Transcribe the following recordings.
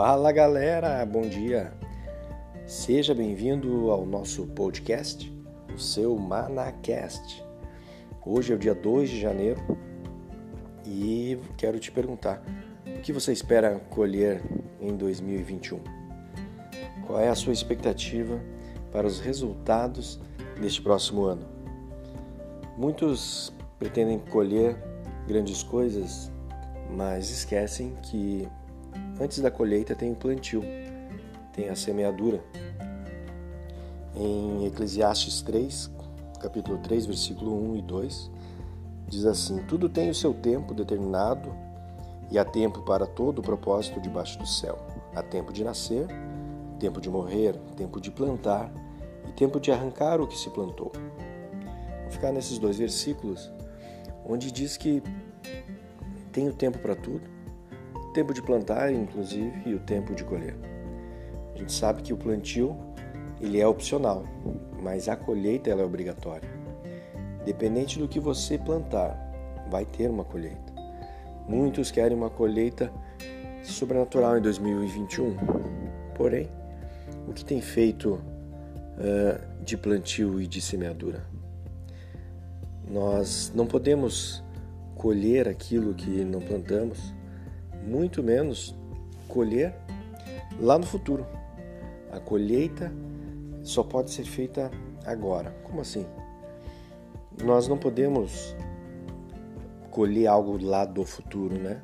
Fala galera, bom dia! Seja bem-vindo ao nosso podcast, o seu Manacast. Hoje é o dia 2 de janeiro e quero te perguntar: o que você espera colher em 2021? Qual é a sua expectativa para os resultados deste próximo ano? Muitos pretendem colher grandes coisas, mas esquecem que antes da colheita tem o plantio, tem a semeadura. Em Eclesiastes 3, capítulo 3, versículo 1 e 2, diz assim: Tudo tem o seu tempo determinado e há tempo para todo o propósito debaixo do céu. Há tempo de nascer, tempo de morrer, tempo de plantar e tempo de arrancar o que se plantou. Vou ficar nesses dois versículos, onde diz que tem o tempo para tudo, tempo de plantar, inclusive, e o tempo de colher. A gente sabe que o plantio ele é opcional, mas a colheita ela é obrigatória. Dependente do que você plantar, vai ter uma colheita. Muitos querem uma colheita sobrenatural em 2021. Porém, o que tem feito uh, de plantio e de semeadura? Nós não podemos colher aquilo que não plantamos, muito menos colher lá no futuro. A colheita só pode ser feita agora. Como assim? Nós não podemos colher algo lá do futuro, né?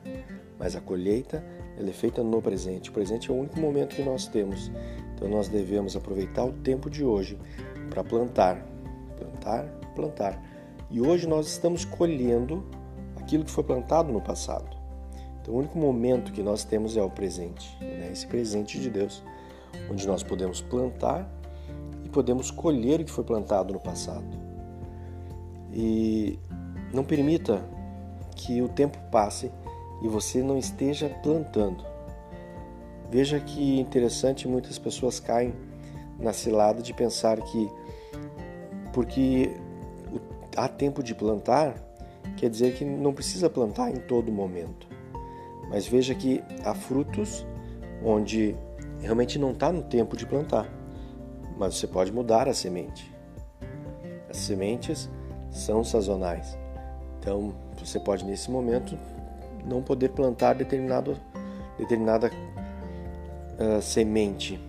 Mas a colheita ela é feita no presente. O presente é o único momento que nós temos. Então nós devemos aproveitar o tempo de hoje para plantar, plantar, plantar. E hoje nós estamos colhendo aquilo que foi plantado no passado. Então o único momento que nós temos é o presente, né? esse presente de Deus, onde nós podemos plantar e podemos colher o que foi plantado no passado. E não permita que o tempo passe e você não esteja plantando. Veja que interessante, muitas pessoas caem na cilada de pensar que porque há tempo de plantar, quer dizer que não precisa plantar em todo momento. Mas veja que há frutos onde realmente não está no tempo de plantar, mas você pode mudar a semente. As sementes são sazonais. Então, você pode nesse momento não poder plantar determinado, determinada uh, semente,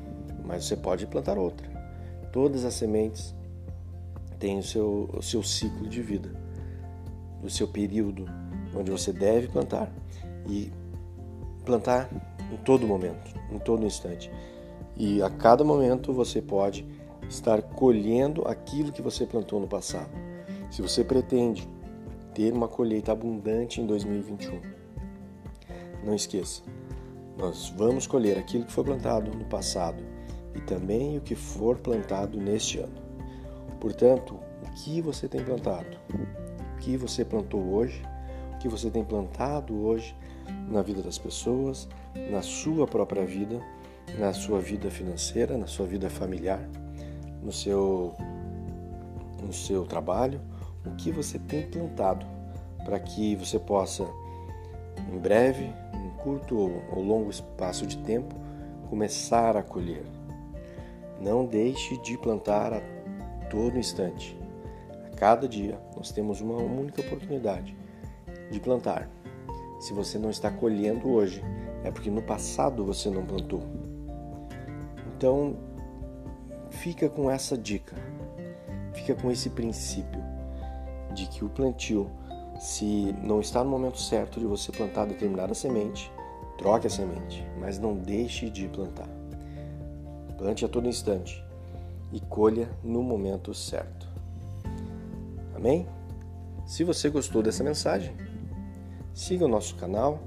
mas você pode plantar outra. Todas as sementes têm o seu, o seu ciclo de vida, o seu período onde você deve plantar e plantar em todo momento, em todo instante. E a cada momento você pode estar colhendo aquilo que você plantou no passado. Se você pretende ter uma colheita abundante em 2021, não esqueça, nós vamos colher aquilo que foi plantado no passado e também o que for plantado neste ano. Portanto, o que você tem plantado? O que você plantou hoje? O que você tem plantado hoje na vida das pessoas, na sua própria vida, na sua vida financeira, na sua vida familiar, no seu no seu trabalho, o que você tem plantado para que você possa, em breve, em curto ou longo espaço de tempo, começar a colher. Não deixe de plantar a todo instante. A cada dia nós temos uma única oportunidade de plantar. Se você não está colhendo hoje, é porque no passado você não plantou. Então, fica com essa dica, fica com esse princípio de que o plantio, se não está no momento certo de você plantar determinada semente, troque a semente, mas não deixe de plantar. Plante a todo instante e colha no momento certo. Amém? Se você gostou dessa mensagem, siga o nosso canal,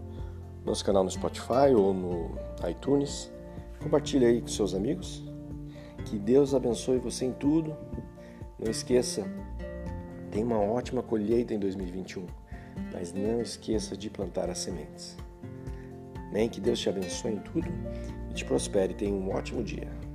nosso canal no Spotify ou no iTunes. Compartilhe aí com seus amigos. Que Deus abençoe você em tudo. Não esqueça, tem uma ótima colheita em 2021, mas não esqueça de plantar as sementes. Nem que Deus te abençoe em tudo e te prospere. Tenha um ótimo dia.